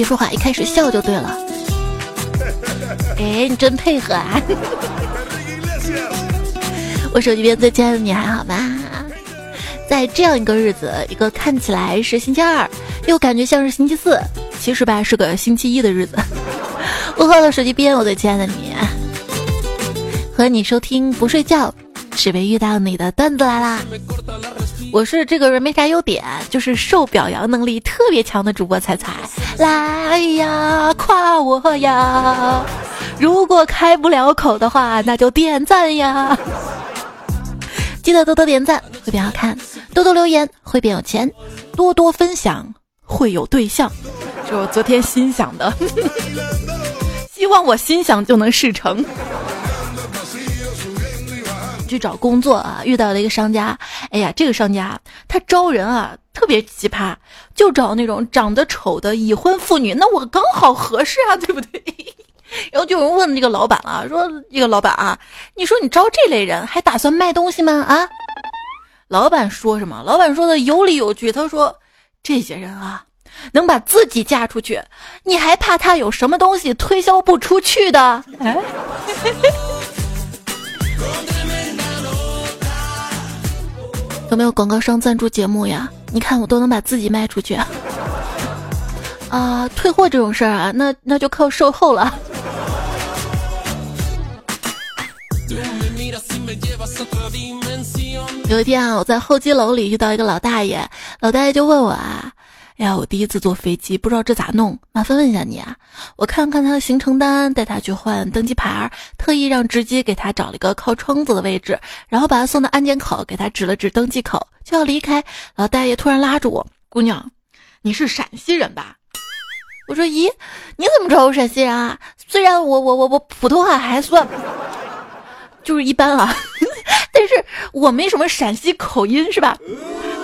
别说话，一开始笑就对了。哎，你真配合啊！我手机边最亲爱的你还好吗？在这样一个日子，一个看起来是星期二，又感觉像是星期四，其实吧是个星期一的日子。问候了手机边我最亲爱的你，和你收听不睡觉，只为遇到你的段子来啦！我是这个人没啥优点，就是受表扬能力特别强的主播彩彩。来呀，夸我呀！如果开不了口的话，那就点赞呀！记得多多点赞会变好看，多多留言会变有钱，多多分享会有对象。就我昨天心想的，希望我心想就能事成。去找工作啊，遇到了一个商家，哎呀，这个商家他招人啊特别奇葩，就找那种长得丑的已婚妇女，那我刚好合适啊，对不对？然后就有人问这个老板了，说这个老板啊，你说你招这类人还打算卖东西吗？啊？老板说什么？老板说的有理有据，他说这些人啊，能把自己嫁出去，你还怕他有什么东西推销不出去的？哎。有没有广告商赞助节目呀？你看我都能把自己卖出去啊！退货这种事儿啊，那那就靠售后了。有一天啊，我在候机楼里遇到一个老大爷，老大爷就问我啊。哎呀，我第一次坐飞机，不知道这咋弄，麻烦问一下你啊。我看看他的行程单，带他去换登机牌，特意让值机给他找了一个靠窗子的位置，然后把他送到安检口，给他指了指登机口，就要离开。老大爷突然拉住我，姑娘，你是陕西人吧？我说，咦，你怎么知道我陕西人啊？虽然我我我我普通话还算，就是一般啊，但是我没什么陕西口音，是吧？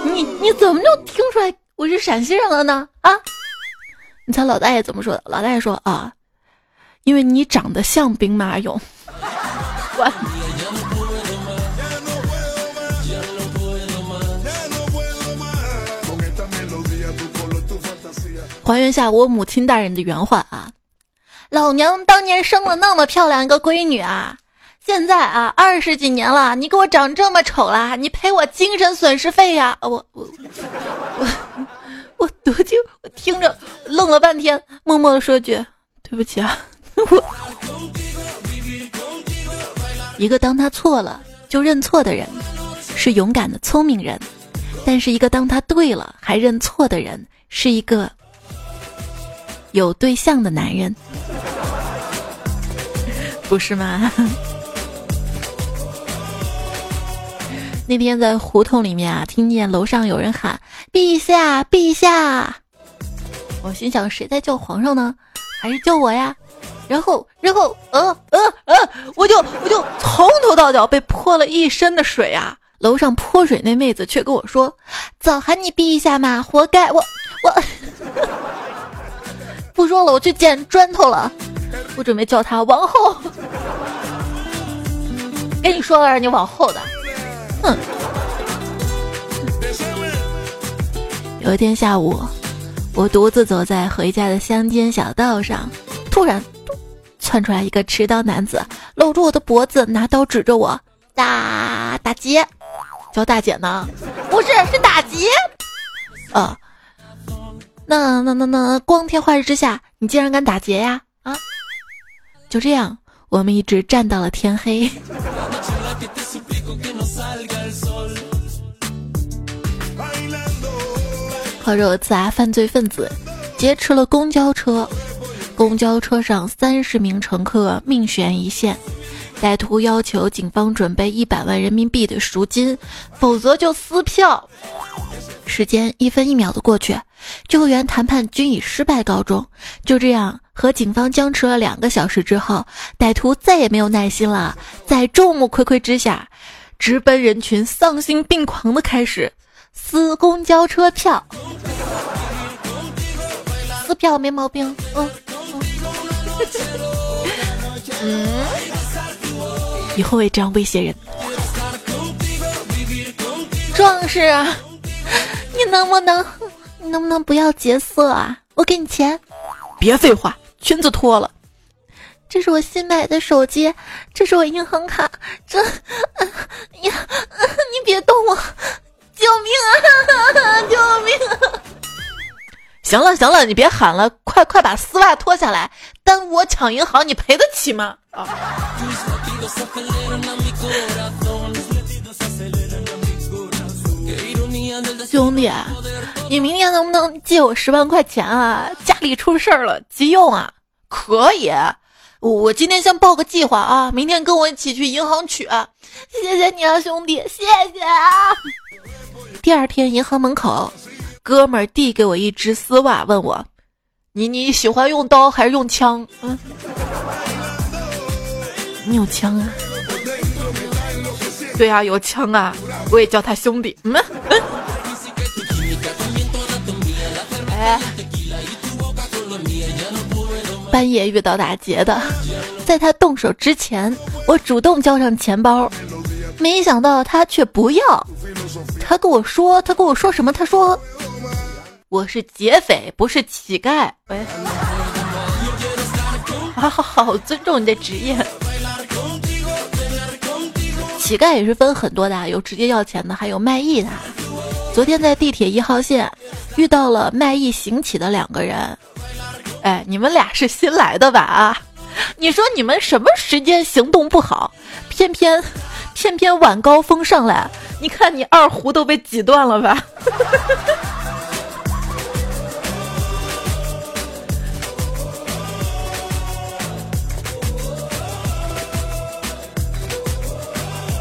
你你怎么就听出来？我是陕西人了呢啊！你猜老大爷怎么说的？老大爷说啊，因为你长得像兵马俑。还原下我母亲大人的原话啊，老娘当年生了那么漂亮一个闺女啊，现在啊二十几年了，你给我长这么丑啦，你赔我精神损失费呀！我我我。我多久？我听着愣了半天，默默的说句对不起啊。我一个当他错了就认错的人，是勇敢的聪明人；但是一个当他对了还认错的人，是一个有对象的男人，不是吗？那天在胡同里面啊，听见楼上有人喊“陛下，陛下”，我心想谁在叫皇上呢？还是叫我呀？然后，然后，呃，呃，呃，我就我就从头到脚被泼了一身的水啊！楼上泼水那妹子却跟我说：“早喊你陛下嘛，活该！”我我不说了，我去捡砖头了。我准备叫他王后。跟你说了，让你往后的。哼！有一天下午，我独自走在回家的乡间小道上，突然窜出来一个持刀男子，搂住我的脖子，拿刀指着我：“大大姐，叫大姐呢？不是，是打劫。”啊！那那那那，光天化日之下，你竟然敢打劫呀？啊！就这样，我们一直站到了天黑。话说有次啊，犯罪分子劫持了公交车，公交车上三十名乘客命悬一线，歹徒要求警方准备一百万人民币的赎金，否则就撕票。时间一分一秒的过去，救援谈判均以失败告终。就这样和警方僵持了两个小时之后，歹徒再也没有耐心了，在众目睽睽之下，直奔人群，丧心病狂的开始。撕公交车票，撕票没毛病。嗯 嗯，以后会这样威胁人。壮士，你能不能，你能不能不要劫色啊？我给你钱，别废话，裙子脱了。这是我新买的手机，这是我银行卡，这，呀，你别动我，救命啊！救命啊！行了行了，你别喊了，快快把丝袜脱下来，耽误我抢银行，你赔得起吗？啊！兄弟，你明天能不能借我十万块钱啊？家里出事儿了，急用啊！可以。我今天先报个计划啊，明天跟我一起去银行取。谢谢你啊，兄弟，谢谢啊。第二天银行门口，哥们儿递给我一只丝袜，问我：“你你喜欢用刀还是用枪？”嗯，你有枪啊？对啊，有枪啊，我也叫他兄弟。嗯嗯。哎。半夜遇到打劫的，在他动手之前，我主动交上钱包，没想到他却不要。他跟我说，他跟我说什么？他说我是劫匪，不是乞丐。喂，好好好，尊重你的职业。乞丐也是分很多的，有直接要钱的，还有卖艺的。昨天在地铁一号线遇到了卖艺行乞的两个人。哎，你们俩是新来的吧？啊，你说你们什么时间行动不好，偏偏偏偏晚高峰上来，你看你二胡都被挤断了吧？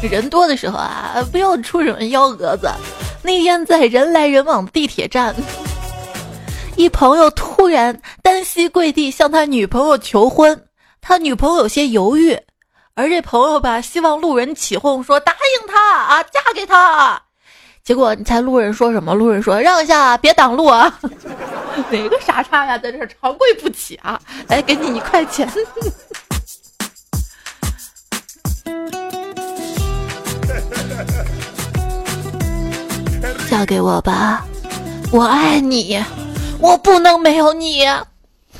人多的时候啊，不要出什么幺蛾子。那天在人来人往的地铁站。一朋友突然单膝跪地向他女朋友求婚，他女朋友有些犹豫，而这朋友吧希望路人起哄说答应他啊，嫁给他。结果你猜路人说什么？路人说让一下，别挡路啊！哪个傻叉呀，在这长跪不起啊？来，给你一块钱，嫁给我吧，我爱你。我不能没有你，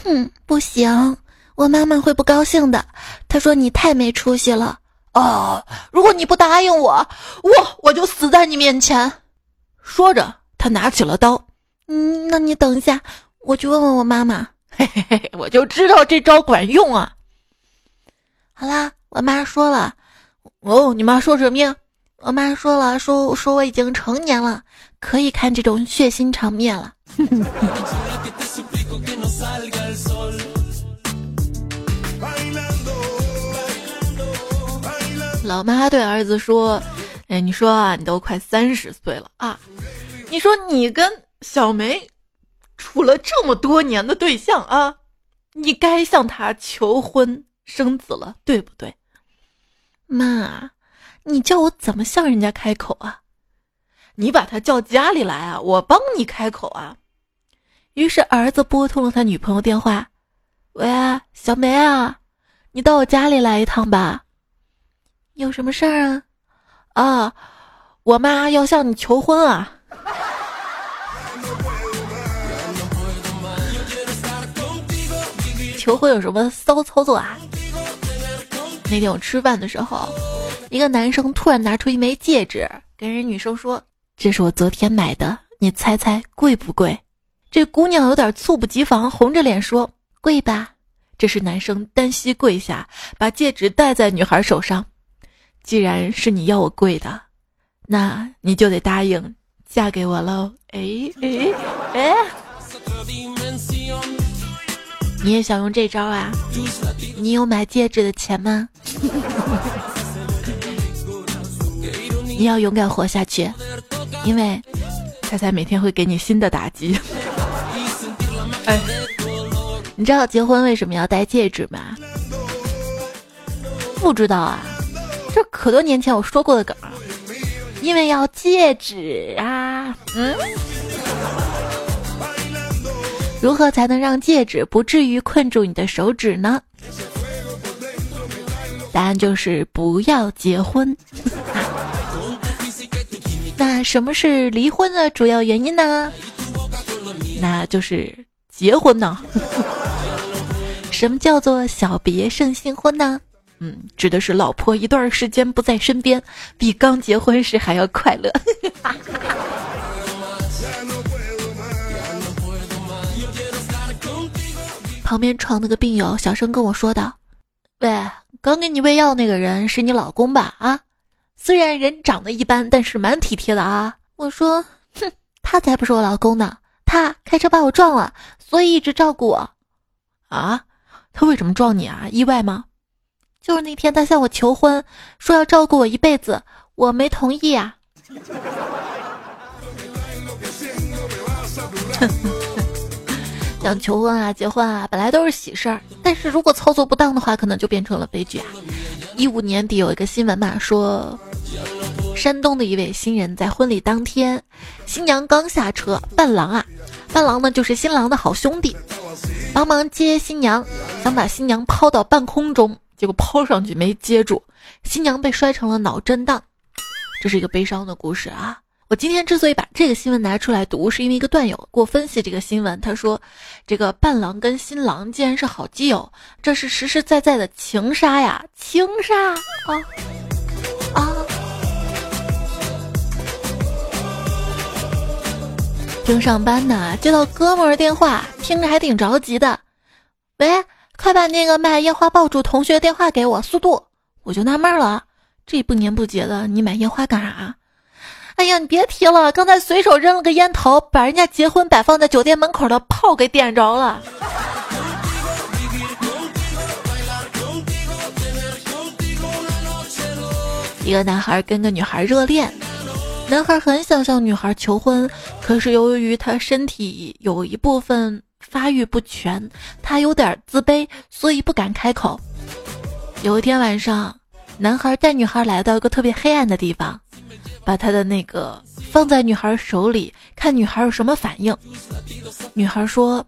哼，不行，我妈妈会不高兴的。她说你太没出息了。哦，如果你不答应我，我我就死在你面前。说着，他拿起了刀。嗯，那你等一下，我去问问我妈妈。嘿嘿嘿，我就知道这招管用啊。好啦，我妈说了。哦，你妈说什么呀？我妈说了，说说我已经成年了，可以看这种血腥场面了。老妈对儿子说：“哎，你说啊，你都快三十岁了啊，你说你跟小梅处了这么多年的对象啊，你该向她求婚生子了，对不对？妈，你叫我怎么向人家开口啊？你把他叫家里来啊，我帮你开口啊。”于是儿子拨通了他女朋友电话，喂，小梅啊，你到我家里来一趟吧。有什么事儿啊？啊，我妈要向你求婚啊。求婚有什么骚操作啊？那天我吃饭的时候，一个男生突然拿出一枚戒指，跟人女生说：“这是我昨天买的，你猜猜贵不贵？”这姑娘有点猝不及防，红着脸说：“贵吧。”这时男生单膝跪下，把戒指戴在女孩手上。既然是你要我跪的，那你就得答应嫁给我喽。哎哎哎！你也想用这招啊？你有买戒指的钱吗？你要勇敢活下去，因为猜猜每天会给你新的打击。哎，你知道结婚为什么要戴戒指吗？不知道啊，这可多年前我说过的梗。因为要戒指啊，嗯。如何才能让戒指不至于困住你的手指呢？答案就是不要结婚。什么是离婚的主要原因呢？那就是。结婚呢？什么叫做小别胜新婚呢？嗯，指的是老婆一段时间不在身边，比刚结婚时还要快乐。旁边床那个病友小声跟我说道：“喂，刚给你喂药那个人是你老公吧？啊，虽然人长得一般，但是蛮体贴的啊。”我说：“哼，他才不是我老公呢，他开车把我撞了，所以一直照顾我。”啊，他为什么撞你啊？意外吗？就是那天他向我求婚，说要照顾我一辈子，我没同意啊。想求婚啊，结婚啊，本来都是喜事儿，但是如果操作不当的话，可能就变成了悲剧啊。一五年底有一个新闻嘛，说山东的一位新人在婚礼当天，新娘刚下车，伴郎啊，伴郎呢就是新郎的好兄弟，帮忙接新娘，想把新娘抛到半空中，结果抛上去没接住，新娘被摔成了脑震荡，这是一个悲伤的故事啊。我今天之所以把这个新闻拿出来读，是因为一个段友给我分析这个新闻。他说，这个伴郎跟新郎竟然是好基友，这是实实在在的情杀呀！情杀啊啊！正上班呢，接到哥们儿电话，听着还挺着急的。喂，快把那个卖烟花爆竹同学电话给我，速度！我就纳闷了，这不年不节的，你买烟花干啥？哎呀，你别提了，刚才随手扔了个烟头，把人家结婚摆放在酒店门口的炮给点着了。一个男孩跟个女孩热恋，男孩很想向女孩求婚，可是由于他身体有一部分发育不全，他有点自卑，所以不敢开口。有一天晚上，男孩带女孩来到一个特别黑暗的地方。把他的那个放在女孩手里，看女孩有什么反应。女孩说：“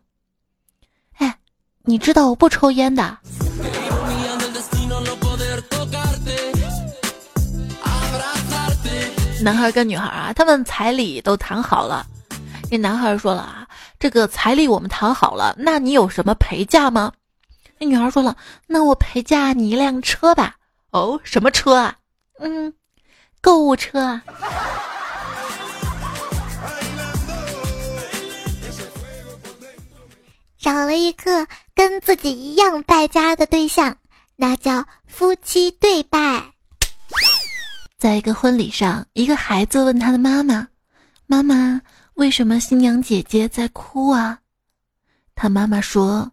哎，你知道我不抽烟的。”男孩跟女孩啊，他们彩礼都谈好了。那男孩说了啊：“这个彩礼我们谈好了，那你有什么陪嫁吗？”那女孩说了：“那我陪嫁你一辆车吧。”哦，什么车啊？嗯。购物车，找了一个跟自己一样败家的对象，那叫夫妻对拜。在一个婚礼上，一个孩子问他的妈妈：“妈妈，为什么新娘姐姐在哭啊？”他妈妈说：“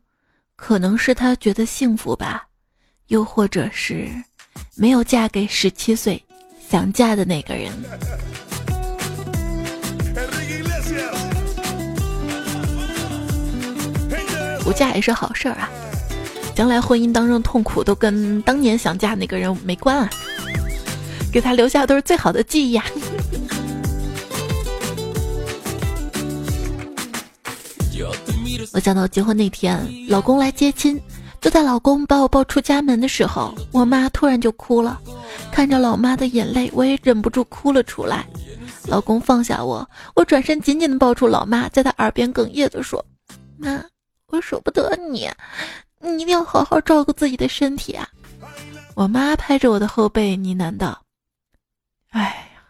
可能是她觉得幸福吧，又或者是没有嫁给十七岁。”想嫁的那个人，不嫁也是好事儿啊！将来婚姻当中痛苦都跟当年想嫁那个人没关啊，给他留下都是最好的记忆啊。我想到结婚那天，老公来接亲，就在老公把我抱出家门的时候，我妈突然就哭了。看着老妈的眼泪，我也忍不住哭了出来。老公放下我，我转身紧紧的抱住老妈，在她耳边哽咽的说：“妈，我舍不得你，你一定要好好照顾自己的身体啊。”我妈拍着我的后背呢喃道：“哎呀，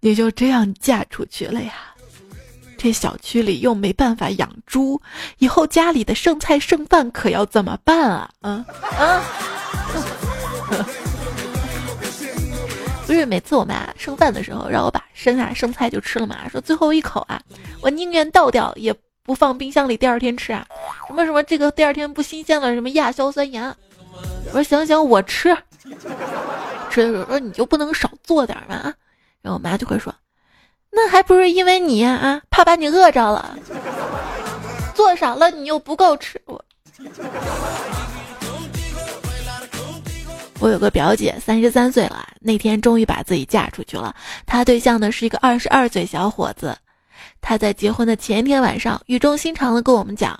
你就这样嫁出去了呀？这小区里又没办法养猪，以后家里的剩菜剩饭可要怎么办啊？啊啊！”不是每次我妈剩饭的时候，让我把剩下剩菜就吃了嘛。说最后一口啊，我宁愿倒掉，也不放冰箱里，第二天吃啊。什么什么这个第二天不新鲜了，什么亚硝酸盐。我说行行，我吃。吃的时候说你就不能少做点吗？然后我妈就会说，那还不是因为你啊，怕把你饿着了。做少了你又不够吃我。我有个表姐，三十三岁了，那天终于把自己嫁出去了。她对象呢是一个二十二岁小伙子。他在结婚的前一天晚上，语重心长的跟我们讲：“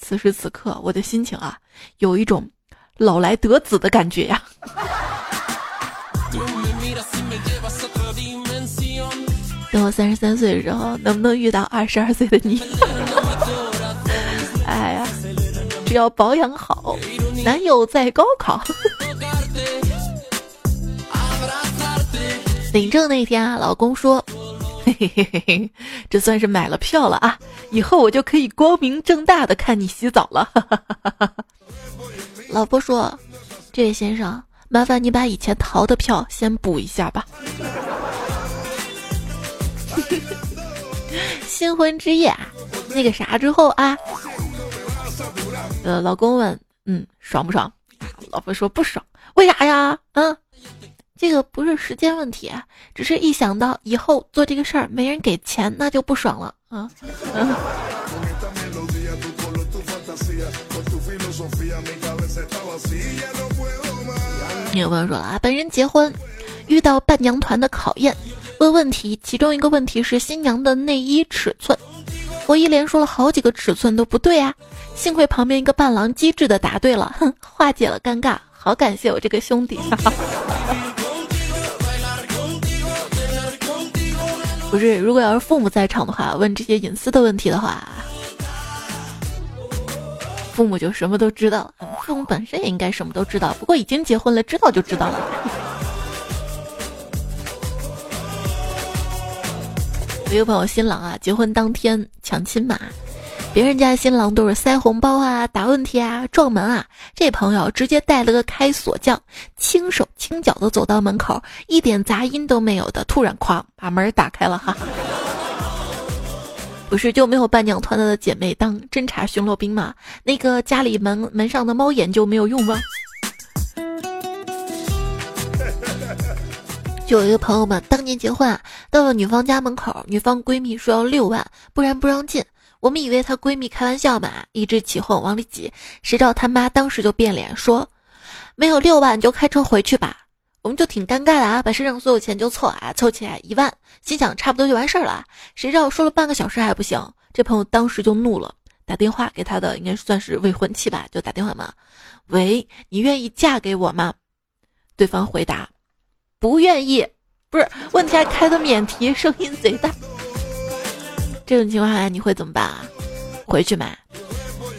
此时此刻，我的心情啊，有一种老来得子的感觉呀。”我三十三岁的时候，能不能遇到二十二岁的你？哎呀！只要保养好。男友在高考。领证那天啊，老公说：“嘿嘿嘿嘿嘿，这算是买了票了啊，以后我就可以光明正大的看你洗澡了。”老婆说：“这位先生，麻烦你把以前逃的票先补一下吧。”新婚之夜啊，那个啥之后啊，呃，老公问，嗯，爽不爽？老婆说不爽，为啥呀？嗯，这个不是时间问题，只是一想到以后做这个事儿没人给钱，那就不爽了啊。有朋友说了啊，本人结婚遇到伴娘团的考验。问问题，其中一个问题是新娘的内衣尺寸，我一连说了好几个尺寸都不对啊，幸亏旁边一个伴郎机智的答对了，哼，化解了尴尬，好感谢我这个兄弟。不是，如果要是父母在场的话，问这些隐私的问题的话，父母就什么都知道了。父母本身也应该什么都知道，不过已经结婚了，知道就知道了。一个朋友新郎啊，结婚当天抢亲嘛，别人家新郎都是塞红包啊、答问题啊、撞门啊，这朋友直接带了个开锁匠，轻手轻脚的走到门口，一点杂音都没有的，突然哐把门打开了哈。不是就没有伴娘团的姐妹当侦察巡逻兵吗？那个家里门门上的猫眼就没有用吗？就有一个朋友们当年结婚啊，到了女方家门口，女方闺蜜说要六万，不然不让进。我们以为她闺蜜开玩笑嘛，一直起哄往里挤，谁知道他妈当时就变脸说，没有六万就开车回去吧。我们就挺尴尬的啊，把身上所有钱就凑啊，凑起来一万，心想差不多就完事儿了。谁知道说了半个小时还不行，这朋友当时就怒了，打电话给他的应该算是未婚妻吧，就打电话嘛，喂，你愿意嫁给我吗？对方回答。不愿意，不是问题还开的免提，声音贼大。这种情况下你会怎么办啊？回去买。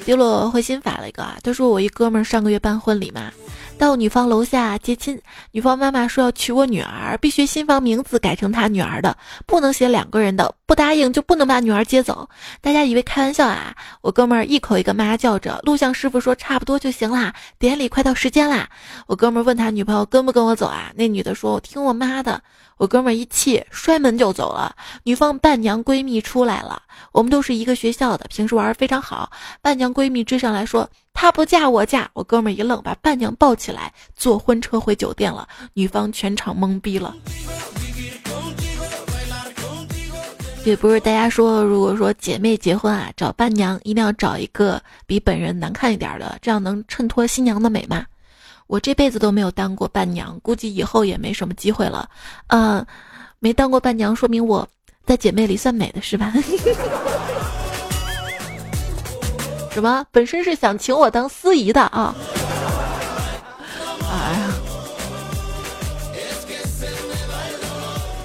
迪洛回心法了一个啊，他说我一哥们上个月办婚礼嘛。到女方楼下接亲，女方妈妈说要娶我女儿，必须新房名字改成她女儿的，不能写两个人的，不答应就不能把女儿接走。大家以为开玩笑啊，我哥们儿一口一个妈叫着。录像师傅说差不多就行啦，典礼快到时间啦。我哥们儿问他女朋友跟不跟我走啊？那女的说我听我妈的。我哥们儿一气摔门就走了。女方伴娘闺蜜出来了，我们都是一个学校的，平时玩非常好。伴娘闺蜜追上来说。她不嫁我嫁，我哥们儿一愣，把伴娘抱起来，坐婚车回酒店了。女方全场懵逼了。也不是大家说，如果说姐妹结婚啊，找伴娘一定要找一个比本人难看一点的，这样能衬托新娘的美吗？我这辈子都没有当过伴娘，估计以后也没什么机会了。嗯，没当过伴娘，说明我在姐妹里算美的是吧？什么？本身是想请我当司仪的啊！哎呀，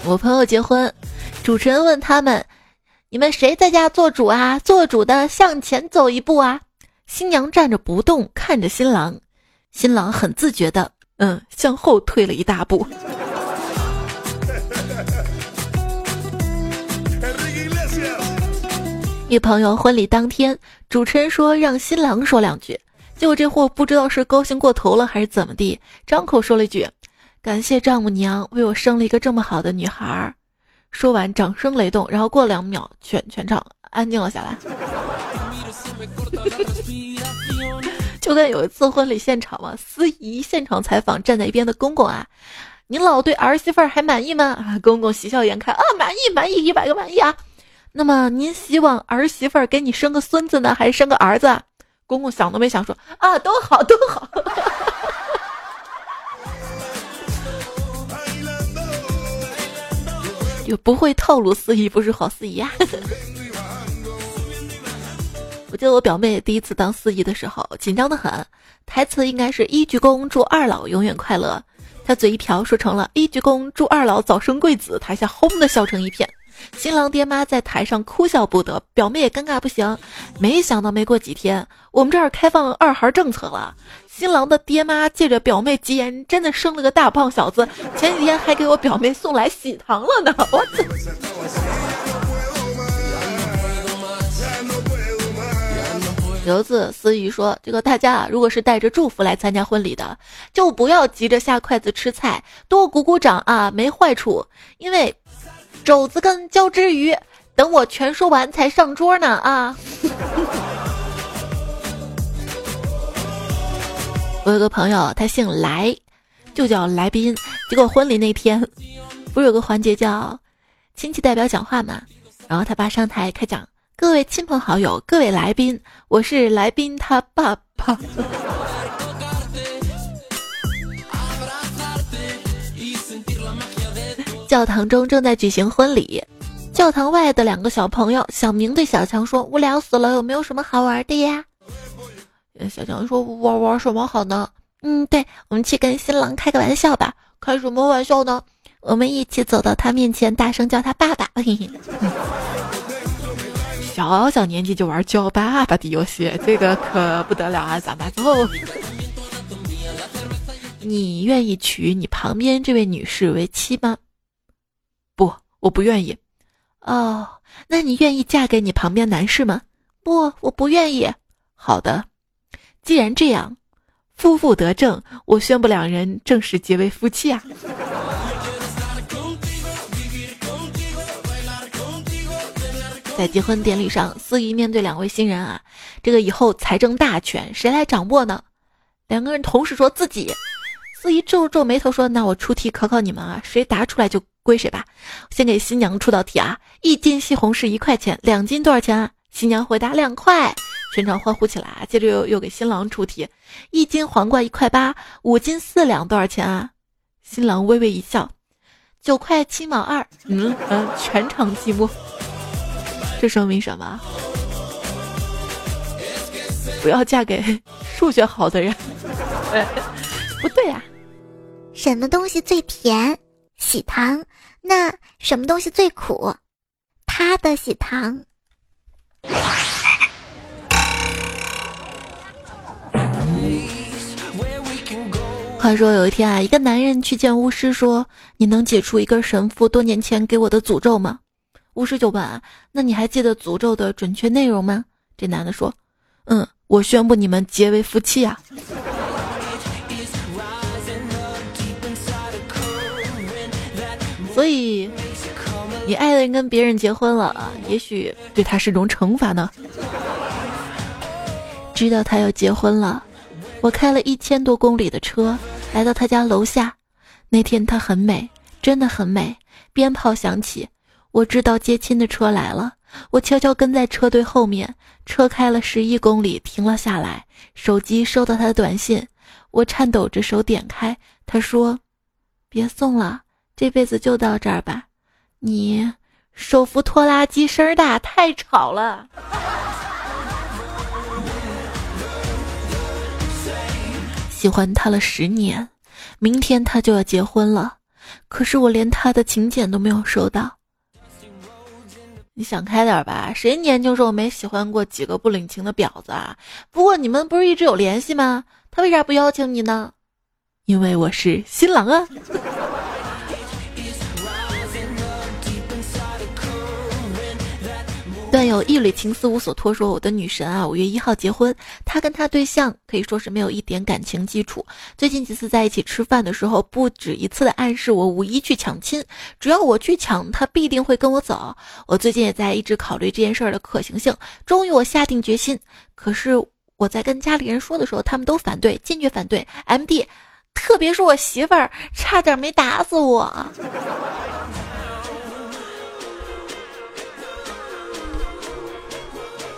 我朋友结婚，主持人问他们：“你们谁在家做主啊？做主的向前走一步啊！”新娘站着不动，看着新郎，新郎很自觉的，嗯，向后退了一大步。一朋友婚礼当天，主持人说让新郎说两句，结果这货不知道是高兴过头了还是怎么地，张口说了一句：“感谢丈母娘为我生了一个这么好的女孩。”说完掌声雷动，然后过两秒全全场安静了下来。就跟有一次婚礼现场嘛，司仪现场采访站在一边的公公啊：“您老对儿媳妇儿还满意吗？”啊，公公喜笑颜开啊，满意满意一百个满意啊。那么您希望儿媳妇儿给你生个孙子呢，还是生个儿子？公公想都没想说啊，都好都好。就不会透露司仪不是好司仪啊。我记得我表妹第一次当司仪的时候，紧张的很，台词应该是一鞠躬祝二老永远快乐，她嘴一瓢说成了一鞠躬祝二老早生贵子，台下轰的笑成一片。新郎爹妈在台上哭笑不得，表妹也尴尬不行。没想到没过几天，我们这儿开放二孩政策了，新郎的爹妈借着表妹吉言，真的生了个大胖小子。前几天还给我表妹送来喜糖了呢，我操刘子思雨说：“这个大家啊，如果是带着祝福来参加婚礼的，就不要急着下筷子吃菜，多鼓鼓掌啊，没坏处。因为肘子跟交织鱼，等我全说完才上桌呢啊。”我有个朋友，他姓来，就叫来宾。结果婚礼那天，不是有个环节叫亲戚代表讲话嘛？然后他爸上台开讲。各位亲朋好友，各位来宾，我是来宾他爸爸。教堂中正在举行婚礼，教堂外的两个小朋友，小明对小强说：“无聊死了，有没有什么好玩的呀？”小强说：“玩玩什么好呢？”嗯，对，我们去跟新郎开个玩笑吧。开什么玩笑呢？我们一起走到他面前，大声叫他爸爸。嘿嘿 小小年纪就玩叫爸爸的游戏，这个可不得了啊！咋办？走。你愿意娶你旁边这位女士为妻吗？不，我不愿意。哦，那你愿意嫁给你旁边男士吗？不，我不愿意。好的，既然这样，夫妇得正，我宣布两人正式结为夫妻啊！在结婚典礼上，司仪面对两位新人啊，这个以后财政大权谁来掌握呢？两个人同时说自己。司仪皱皱眉头说：“那我出题考考你们啊，谁答出来就归谁吧。先给新娘出道题啊，一斤西红柿一块钱，两斤多少钱啊？新娘回答两块，全场欢呼起来。接着又又给新郎出题，一斤黄瓜一块八，五斤四两多少钱啊？新郎微微一笑，九块七毛二。嗯嗯，全场寂寞。这说明什么？不要嫁给数学好的人。不对呀。什么东西最甜？喜糖。那什么东西最苦？他的喜糖。话说有一天啊，一个男人去见巫师，说：“你能解除一个神父多年前给我的诅咒吗？”巫师就问：“那你还记得诅咒的准确内容吗？”这男的说：“嗯，我宣布你们结为夫妻啊。”所以，你爱的人跟别人结婚了，也许对他是种惩罚呢。知道他要结婚了，我开了一千多公里的车来到他家楼下。那天他很美，真的很美。鞭炮响起。我知道接亲的车来了，我悄悄跟在车队后面。车开了十一公里，停了下来，手机收到他的短信，我颤抖着手点开，他说：“别送了，这辈子就到这儿吧。”你手扶拖拉机声大，太吵了。喜欢他了十年，明天他就要结婚了，可是我连他的请柬都没有收到。你想开点吧，谁年轻时候没喜欢过几个不领情的婊子啊？不过你们不是一直有联系吗？他为啥不邀请你呢？因为我是新郎啊。段友一缕情丝无所托说：“我的女神啊，五月一号结婚。他跟他对象可以说是没有一点感情基础。最近几次在一起吃饭的时候，不止一次的暗示我五一去抢亲，只要我去抢，他必定会跟我走。我最近也在一直考虑这件事儿的可行性。终于我下定决心，可是我在跟家里人说的时候，他们都反对，坚决反对。M D，特别是我媳妇儿，差点没打死我。”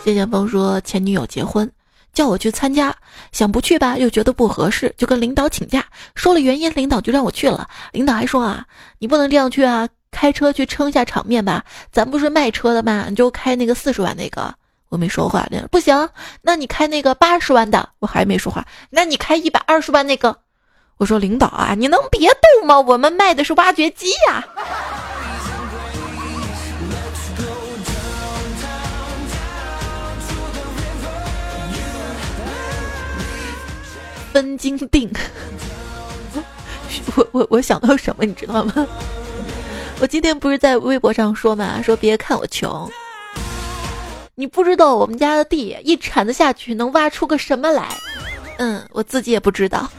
谢剑锋说：“前女友结婚，叫我去参加，想不去吧，又觉得不合适，就跟领导请假，说了原因，领导就让我去了。领导还说啊，你不能这样去啊，开车去撑一下场面吧。咱不是卖车的吗？你就开那个四十万那个。我没说话，不行，那你开那个八十万的。我还没说话，那你开一百二十万那个。我说领导啊，你能别动吗？我们卖的是挖掘机呀。”分金锭。我我我想到什么你知道吗？我今天不是在微博上说嘛，说别看我穷，你不知道我们家的地一铲子下去能挖出个什么来。嗯，我自己也不知道。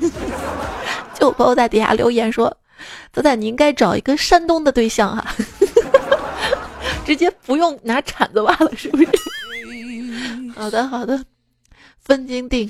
就朋友在底下留言说：“泽仔，你应该找一个山东的对象啊，直接不用拿铲子挖了，是不是？”好的，好的，分金锭。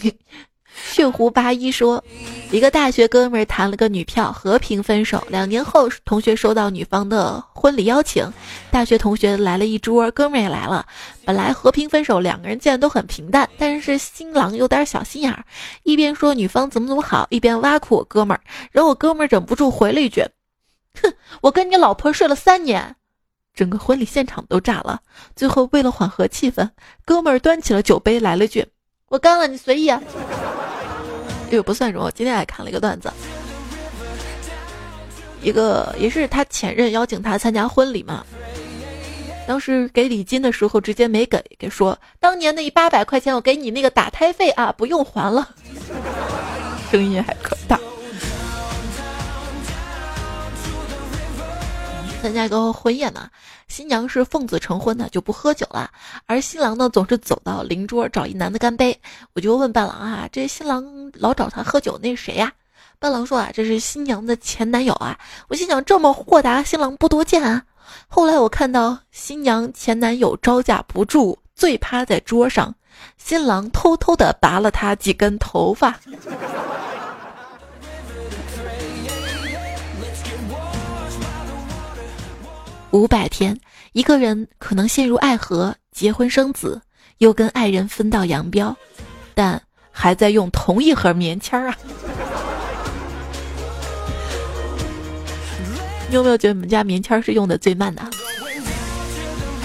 血狐八一说，一个大学哥们儿谈了个女票，和平分手。两年后，同学收到女方的婚礼邀请，大学同学来了一桌，哥们儿也来了。本来和平分手，两个人见都很平淡，但是新郎有点小心眼儿，一边说女方怎么怎么好，一边挖苦我哥们儿。然后我哥们儿忍不住回了一句：“哼，我跟你老婆睡了三年。”整个婚礼现场都炸了。最后为了缓和气氛，哥们儿端起了酒杯，来了句：“我干了，你随意啊。”这个不算什么。今天还看了一个段子，一个也是他前任邀请他参加婚礼嘛，当时给礼金的时候直接没给，给说当年那八百块钱我给你那个打胎费啊，不用还了。声音还可大。参加一个婚宴嘛，新娘是奉子成婚的，就不喝酒了，而新郎呢总是走到邻桌找一男的干杯。我就问伴郎啊，这新郎老找他喝酒，那是谁呀？伴郎说啊，这是新娘的前男友啊。我心想，这么豁达新郎不多见啊。后来我看到新娘前男友招架不住，醉趴在桌上，新郎偷偷的拔了他几根头发。五百天，一个人可能陷入爱河，结婚生子，又跟爱人分道扬镳，但还在用同一盒棉签儿啊！你有没有觉得你们家棉签是用的最慢的？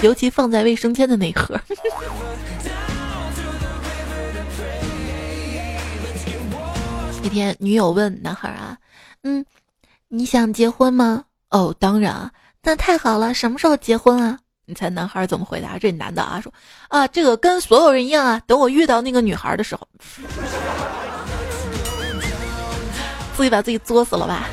尤其放在卫生间的那盒。一天，女友问男孩啊：“嗯，你想结婚吗？”“哦，当然啊。”那太好了，什么时候结婚啊？你猜男孩怎么回答？这男的啊说啊，这个跟所有人一样啊，等我遇到那个女孩的时候，自己把自己作死了吧。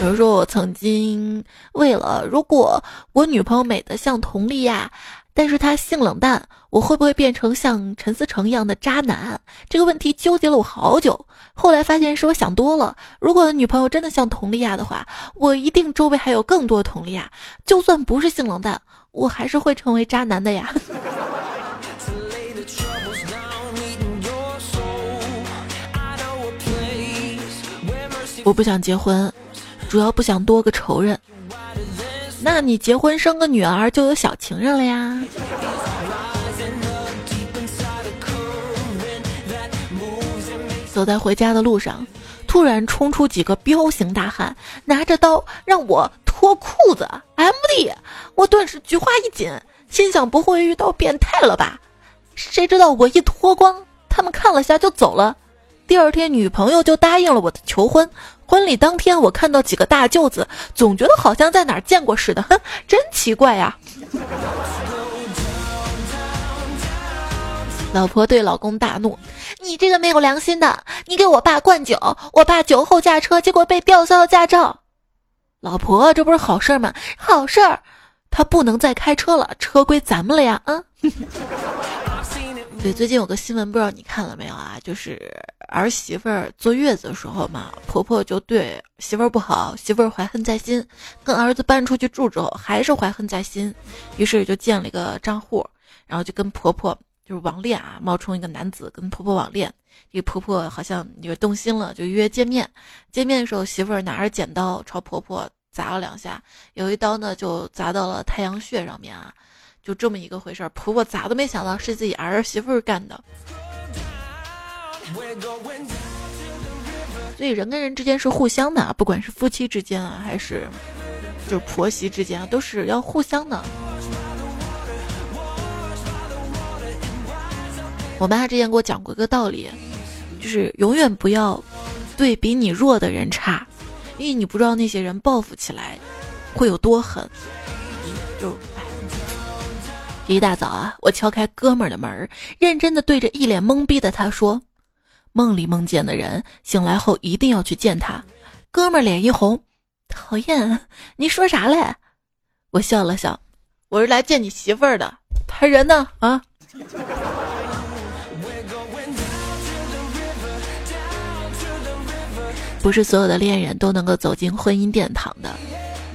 有人说，我曾经为了如果我女朋友美的像佟丽娅。但是他性冷淡，我会不会变成像陈思诚一样的渣男？这个问题纠结了我好久。后来发现是我想多了。如果女朋友真的像佟丽娅的话，我一定周围还有更多佟丽娅。就算不是性冷淡，我还是会成为渣男的呀。我不想结婚，主要不想多个仇人。那你结婚生个女儿就有小情人了呀？走在回家的路上，突然冲出几个彪形大汉，拿着刀让我脱裤子。M D，我顿时菊花一紧，心想不会遇到变态了吧？谁知道我一脱光，他们看了下就走了。第二天，女朋友就答应了我的求婚。婚礼当天，我看到几个大舅子，总觉得好像在哪儿见过似的，哼，真奇怪呀！老婆对老公大怒：“你这个没有良心的，你给我爸灌酒，我爸酒后驾车，结果被吊销了驾照。”老婆，这不是好事吗？好事儿，他不能再开车了，车归咱们了呀！啊。对，最近有个新闻，不知道你看了没有啊？就是儿媳妇儿坐月子的时候嘛，婆婆就对媳妇儿不好，媳妇儿怀恨在心，跟儿子搬出去住之后还是怀恨在心，于是就建了一个账户，然后就跟婆婆就是网恋啊，冒充一个男子跟婆婆网恋，这个婆婆好像就动心了，就约见面。见面的时候，媳妇儿拿着剪刀朝婆婆砸了两下，有一刀呢就砸到了太阳穴上面啊。就这么一个回事儿，婆婆咋都没想到是自己儿媳妇干的。所以人跟人之间是互相的，不管是夫妻之间啊，还是就是婆媳之间啊，都是要互相的。我妈之前给我讲过一个道理，就是永远不要对比你弱的人差，因为你不知道那些人报复起来会有多狠。就。一大早啊，我敲开哥们儿的门，认真的对着一脸懵逼的他说：“梦里梦见的人，醒来后一定要去见他。哥们儿脸一红，讨厌，你说啥嘞？我笑了笑，我是来见你媳妇儿的。他人呢？啊？不是所有的恋人都能够走进婚姻殿堂的，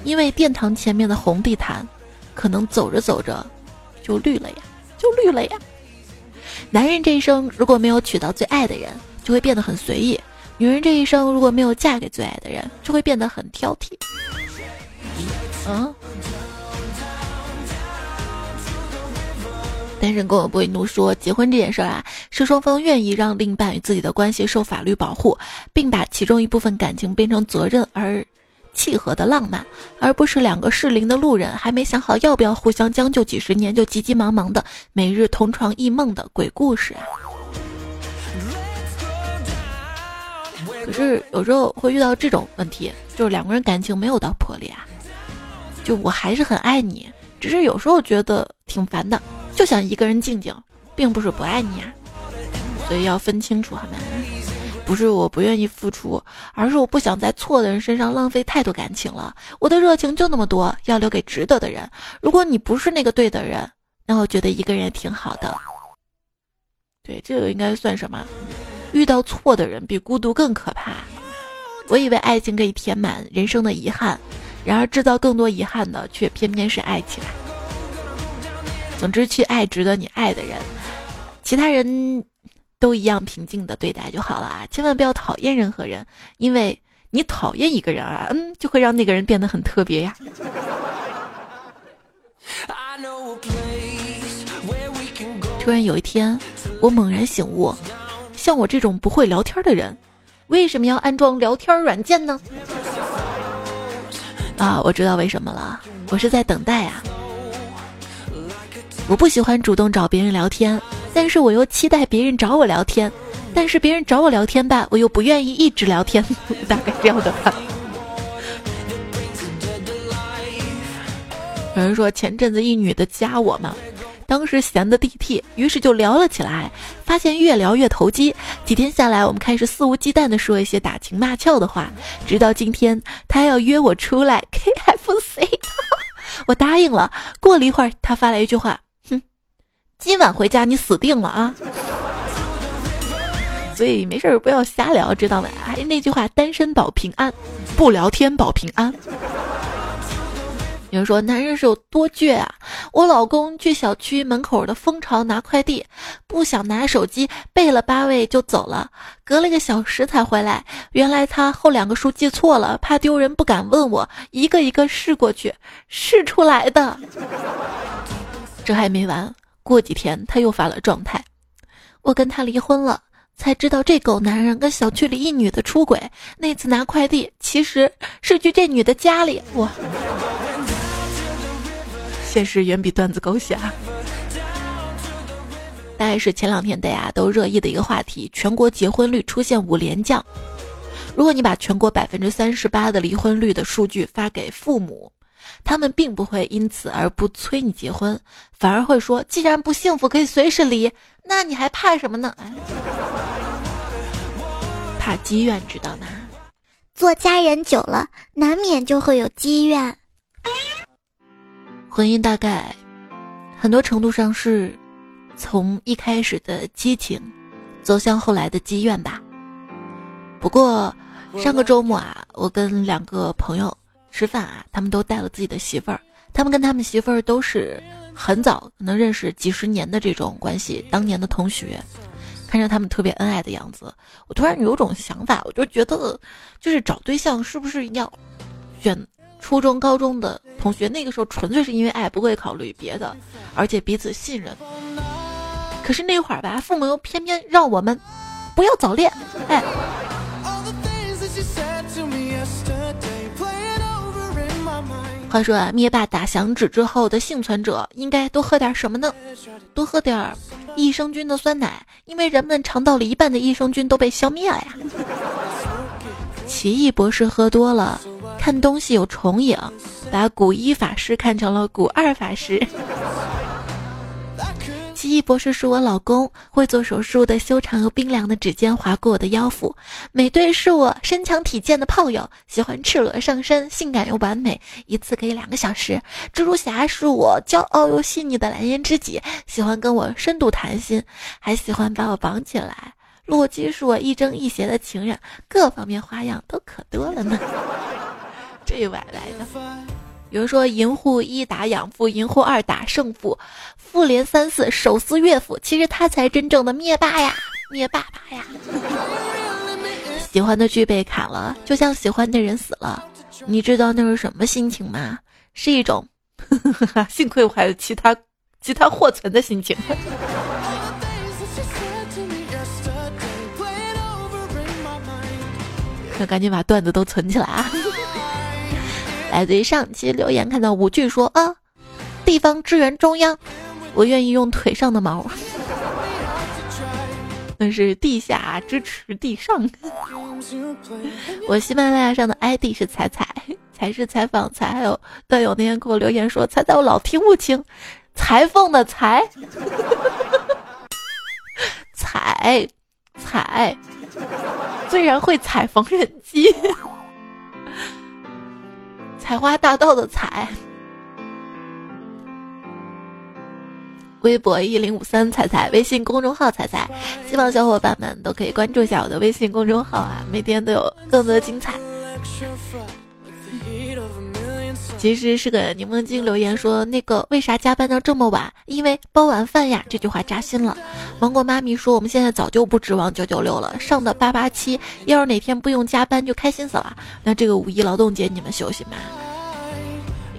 因为殿堂前面的红地毯，可能走着走着就绿了呀，就绿了呀。男人这一生如果没有娶到最爱的人，就会变得很随意；女人这一生如果没有嫁给最爱的人，就会变得很挑剔。嗯。单身狗不会怒说，结婚这件事儿啊，是双方愿意让另一半与自己的关系受法律保护，并把其中一部分感情变成责任而契合的浪漫，而不是两个适龄的路人还没想好要不要互相将就几十年就急急忙忙的每日同床异梦的鬼故事。可是有时候会遇到这种问题，就是两个人感情没有到破裂啊，就我还是很爱你，只是有时候觉得挺烦的。就想一个人静静，并不是不爱你啊，所以要分清楚好吗？不是我不愿意付出，而是我不想在错的人身上浪费太多感情了。我的热情就那么多，要留给值得的人。如果你不是那个对的人，那我觉得一个人也挺好的。对，这个应该算什么？遇到错的人比孤独更可怕。我以为爱情可以填满人生的遗憾，然而制造更多遗憾的却偏偏是爱情。总之，去爱值得你爱的人，其他人都一样平静的对待就好了啊！千万不要讨厌任何人，因为你讨厌一个人啊，嗯，就会让那个人变得很特别呀。突然有一天，我猛然醒悟，像我这种不会聊天的人，为什么要安装聊天软件呢？啊，我知道为什么了，我是在等待啊。我不喜欢主动找别人聊天，但是我又期待别人找我聊天，但是别人找我聊天吧，我又不愿意一直聊天，大概这样的吧。有人说前阵子一女的加我嘛，当时闲的地替，于是就聊了起来，发现越聊越投机。几天下来，我们开始肆无忌惮的说一些打情骂俏的话，直到今天，她要约我出来 KFC，我答应了。过了一会儿，她发来一句话。今晚回家你死定了啊！所以没事不要瞎聊，知道吗？还是那句话，单身保平安，不聊天保平安。有人说男人是有多倔啊！我老公去小区门口的蜂巢拿快递，不想拿手机，背了八位就走了，隔了个小时才回来。原来他后两个数记错了，怕丢人不敢问我，一个一个试过去，试出来的。这还没完。过几天他又发了状态，我跟他离婚了，才知道这狗男人跟小区里一女的出轨。那次拿快递其实是去这女的家里。哇，现实远比段子狗血。大概是前两天大家都热议的一个话题：全国结婚率出现五连降。如果你把全国百分之三十八的离婚率的数据发给父母。他们并不会因此而不催你结婚，反而会说：“既然不幸福，可以随时离，那你还怕什么呢？”哎，怕积怨，知道吗？做家人久了，难免就会有积怨。婚姻大概很多程度上是从一开始的激情走向后来的积怨吧。不过上个周末啊，我跟两个朋友。吃饭啊，他们都带了自己的媳妇儿，他们跟他们媳妇儿都是很早可能认识几十年的这种关系，当年的同学，看着他们特别恩爱的样子，我突然有种想法，我就觉得，就是找对象是不是要选初中、高中的同学？那个时候纯粹是因为爱，不会考虑别的，而且彼此信任。可是那会儿吧，父母又偏偏让我们不要早恋，哎。话说啊，灭霸打响指之后的幸存者应该多喝点什么呢？多喝点益生菌的酸奶，因为人们肠道里一半的益生菌都被消灭了呀。奇异博士喝多了，看东西有重影，把古一法师看成了古二法师。奇异博士是我老公，会做手术的修长又冰凉的指尖划过我的腰腹。美队是我身强体健的炮友，喜欢赤裸上身，性感又完美，一次可以两个小时。蜘蛛侠是我骄傲又细腻的蓝颜知己，喜欢跟我深度谈心，还喜欢把我绑起来。洛基是我亦正亦邪的情人，各方面花样都可多了呢。这晚来的，比如说银护一打养父，银护二打胜父，复联三四手撕岳父，其实他才真正的灭霸呀，灭爸爸呀。喜欢的剧被砍了，就像喜欢的人死了，你知道那是什么心情吗？是一种，幸亏我还有其他其他货存的心情。那赶紧把段子都存起来啊！来自于上期留言，看到五句说啊，地方支援中央，我愿意用腿上的毛。那是地下支持地上。我喜马拉雅上的 ID 是彩彩，才是采访才，还有段友那天给我留言说彩彩我老听不清，裁缝的裁，彩彩。虽然会踩缝纫机，采花大盗的采，微博一零五三彩彩，微信公众号彩彩，希望小伙伴们都可以关注一下我的微信公众号啊，每天都有更多精彩。其实是个柠檬精留言说，那个为啥加班到这么晚？因为包晚饭呀。这句话扎心了。芒果妈咪说，我们现在早就不指望九九六了，上的八八七。要是哪天不用加班，就开心死了。那这个五一劳动节你们休息吗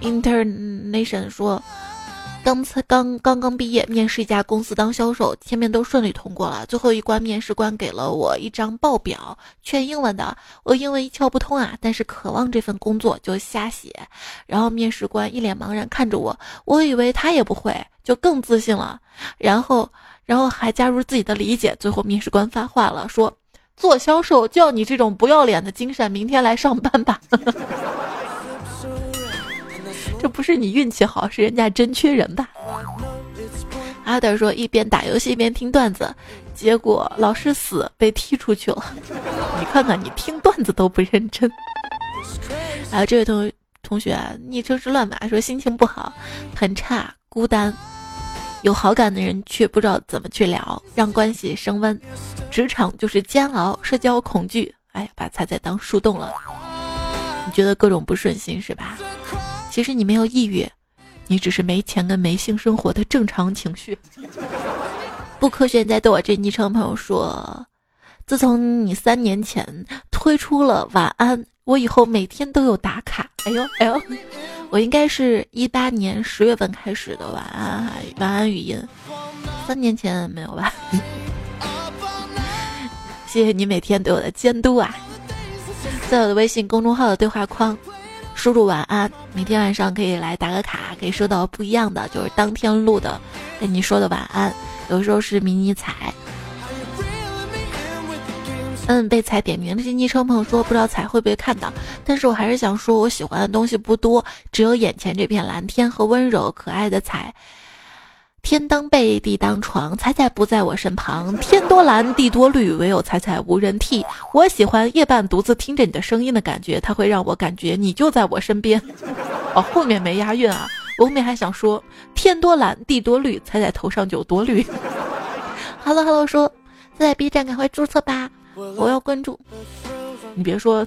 ？Internation 说。刚才刚刚刚毕业，面试一家公司当销售，前面都顺利通过了。最后一关，面试官给了我一张报表，全英文的，我英文一窍不通啊，但是渴望这份工作，就瞎写。然后面试官一脸茫然看着我，我以为他也不会，就更自信了。然后，然后还加入自己的理解。最后面试官发话了，说：“做销售就要你这种不要脸的精神，明天来上班吧。”这不是你运气好，是人家真缺人吧？阿德说一边打游戏一边听段子，结果老师死被踢出去了。你看看，你听段子都不认真。还有这位同同学，昵称是乱码，说心情不好，很差，孤单，有好感的人却不知道怎么去聊，让关系升温。职场就是煎熬，社交恐惧，哎，把彩彩当树洞了。你觉得各种不顺心是吧？其实你没有抑郁，你只是没钱跟没性生活的正常情绪。不科学在对我这昵称朋友说，自从你三年前推出了晚安，我以后每天都有打卡。哎呦哎呦，我应该是一八年十月份开始的晚安晚安语音，三年前没有吧？谢谢你每天对我的监督啊，在我的微信公众号的对话框。输入晚安，每天晚上可以来打个卡，可以收到不一样的，就是当天录的跟你说的晚安。有时候是迷你彩。嗯，被彩点名这些昵称朋友说，不知道彩会不会看到，但是我还是想说，我喜欢的东西不多，只有眼前这片蓝天和温柔可爱的彩。天当被，地当床，彩彩不在我身旁。天多蓝，地多绿，唯有彩彩无人替。我喜欢夜半独自听着你的声音的感觉，它会让我感觉你就在我身边。哦，后面没押韵啊，我后面还想说天多蓝，地多绿，彩彩头上就有多绿。Hello Hello，说在 B 站赶快注册吧，我要关注。你别说，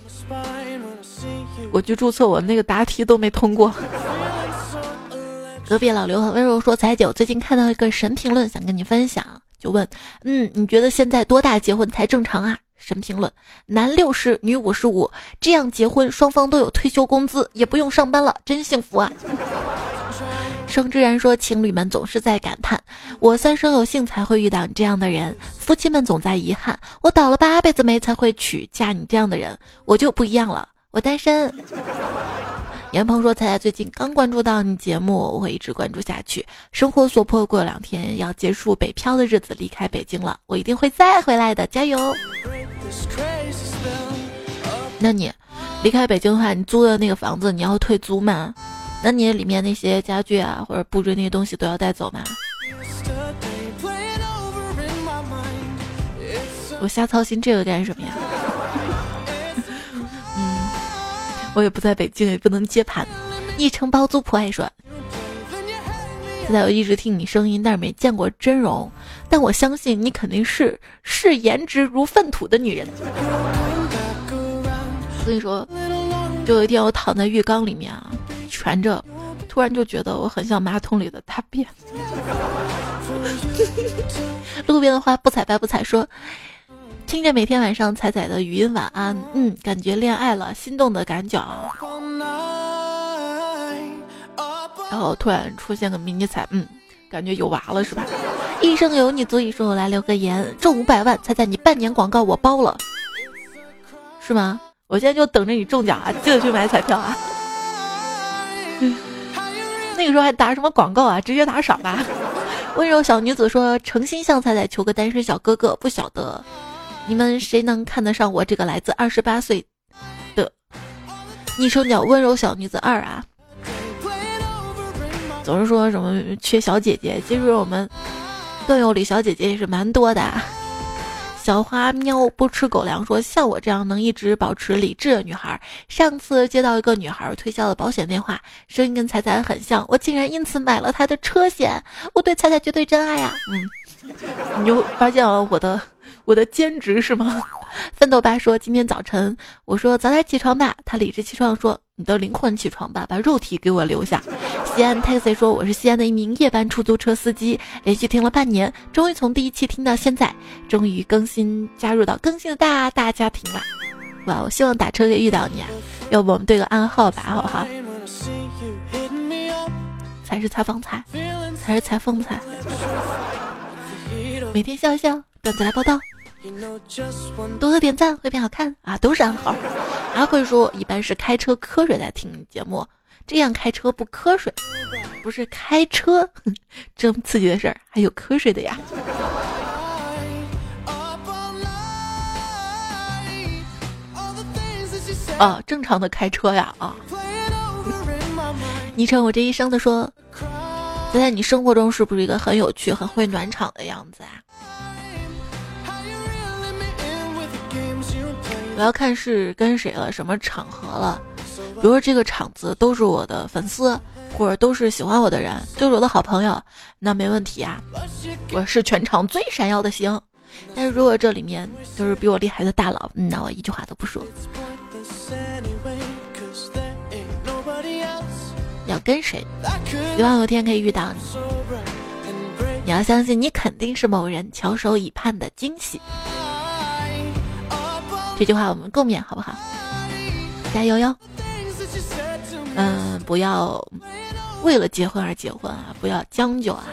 我去注册，我那个答题都没通过。隔壁老刘很温柔说：“彩姐，我最近看到一个神评论，想跟你分享。就问，嗯，你觉得现在多大结婚才正常啊？神评论：男六十，女五十五，这样结婚，双方都有退休工资，也不用上班了，真幸福啊！”生之然说：“情侣们总是在感叹，我三生有幸才会遇到你这样的人，夫妻们总在遗憾，我倒了八辈子霉才会娶嫁你这样的人，我就不一样了，我单身。”严鹏说猜猜最近刚关注到你节目我会一直关注下去。生活所迫过两天要结束北漂的日子离开北京了我一定会再回来的加油！那你离开北京的话你租的那个房子你要退租吗？那你里面那些家具啊或者布置那些东西都要带走吗？我瞎操心这个干什么呀？我也不在北京，也不能接盘。一城包租婆爱说：“现在我一直听你声音，但是没见过真容。但我相信你肯定是视颜值如粪土的女人。”所以说，就有一天我躺在浴缸里面啊，蜷着，突然就觉得我很像马桶里的大便。路边的花不采白不采，说听着每天晚上彩彩的语音晚安，嗯，感觉恋爱了，心动的感觉。然后突然出现个迷你彩，嗯，感觉有娃了是吧？一生有你足以说我来留个言，中五百万，彩彩你半年广告我包了，是吗？我现在就等着你中奖啊，记得去买彩票啊。那个时候还打什么广告啊？直接打赏吧。温柔小女子说：“诚心向彩彩求个单身小哥哥，不晓得你们谁能看得上我这个来自二十八岁的昵称叫温柔小女子二啊？总是说什么缺小姐姐，其实我们段友里小姐姐也是蛮多的。”小花喵不吃狗粮说：“像我这样能一直保持理智的女孩，上次接到一个女孩推销的保险电话，声音跟彩彩很像，我竟然因此买了她的车险。我对彩彩绝对真爱呀！嗯，你就发现了我的我的兼职是吗？” 奋斗吧说：“今天早晨我说早点起床吧，他理直气壮说。”你的灵魂起床吧，把肉体给我留下。西安 taxi 说我是西安的一名夜班出租车司机，连续听了半年，终于从第一期听到现在，终于更新加入到更新的大大家庭了。哇，我希望打车可以遇到你啊，要不我们对个暗号吧，好不好？才是采访才，才是采风采。每天笑一笑，段子来报道。多多点赞会变好看啊，都是暗号。阿慧说，一般是开车瞌睡在听节目，这样开车不瞌睡，不是开车这么刺激的事儿，还有瞌睡的呀。啊，正常的开车呀啊。昵称我这一生的说，在在你生活中是不是一个很有趣、很会暖场的样子啊？我要看是跟谁了，什么场合了。比如说这个场子都是我的粉丝，或者都是喜欢我的人，都是我的好朋友，那没问题啊。我是全场最闪耀的星。但是如果这里面都是比我厉害的大佬，那我一句话都不说。要跟谁？希望有天可以遇到你。你要相信，你肯定是某人翘首以盼的惊喜。这句话我们共勉好不好？加油哟！嗯，不要为了结婚而结婚啊，不要将就啊！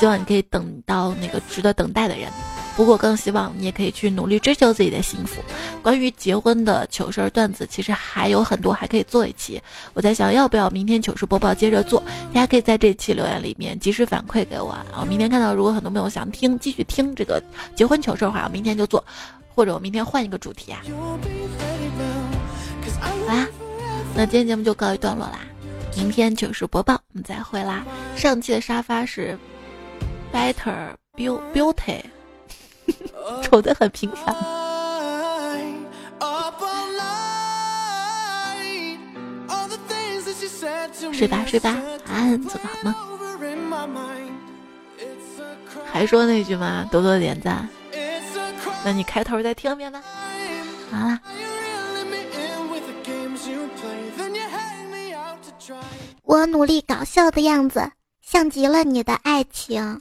希望你可以等到那个值得等待的人。不过更希望你也可以去努力追求自己的幸福。关于结婚的糗事儿段子，其实还有很多，还可以做一期。我在想要不要明天糗事播报接着做？大家可以在这期留言里面及时反馈给我。然后明天看到如果很多朋友想听，继续听这个结婚糗事的话，我明天就做。或者我明天换一个主题啊！好啦，那今天节目就告一段落啦。明天糗事播报，我们再会啦。上期的沙发是 Better Beauty，丑的很平凡。睡吧睡吧，晚安，做个好梦。还说那句吗？多多点赞。那你开头再听一遍吧。好了。我努力搞笑的样子，像极了你的爱情。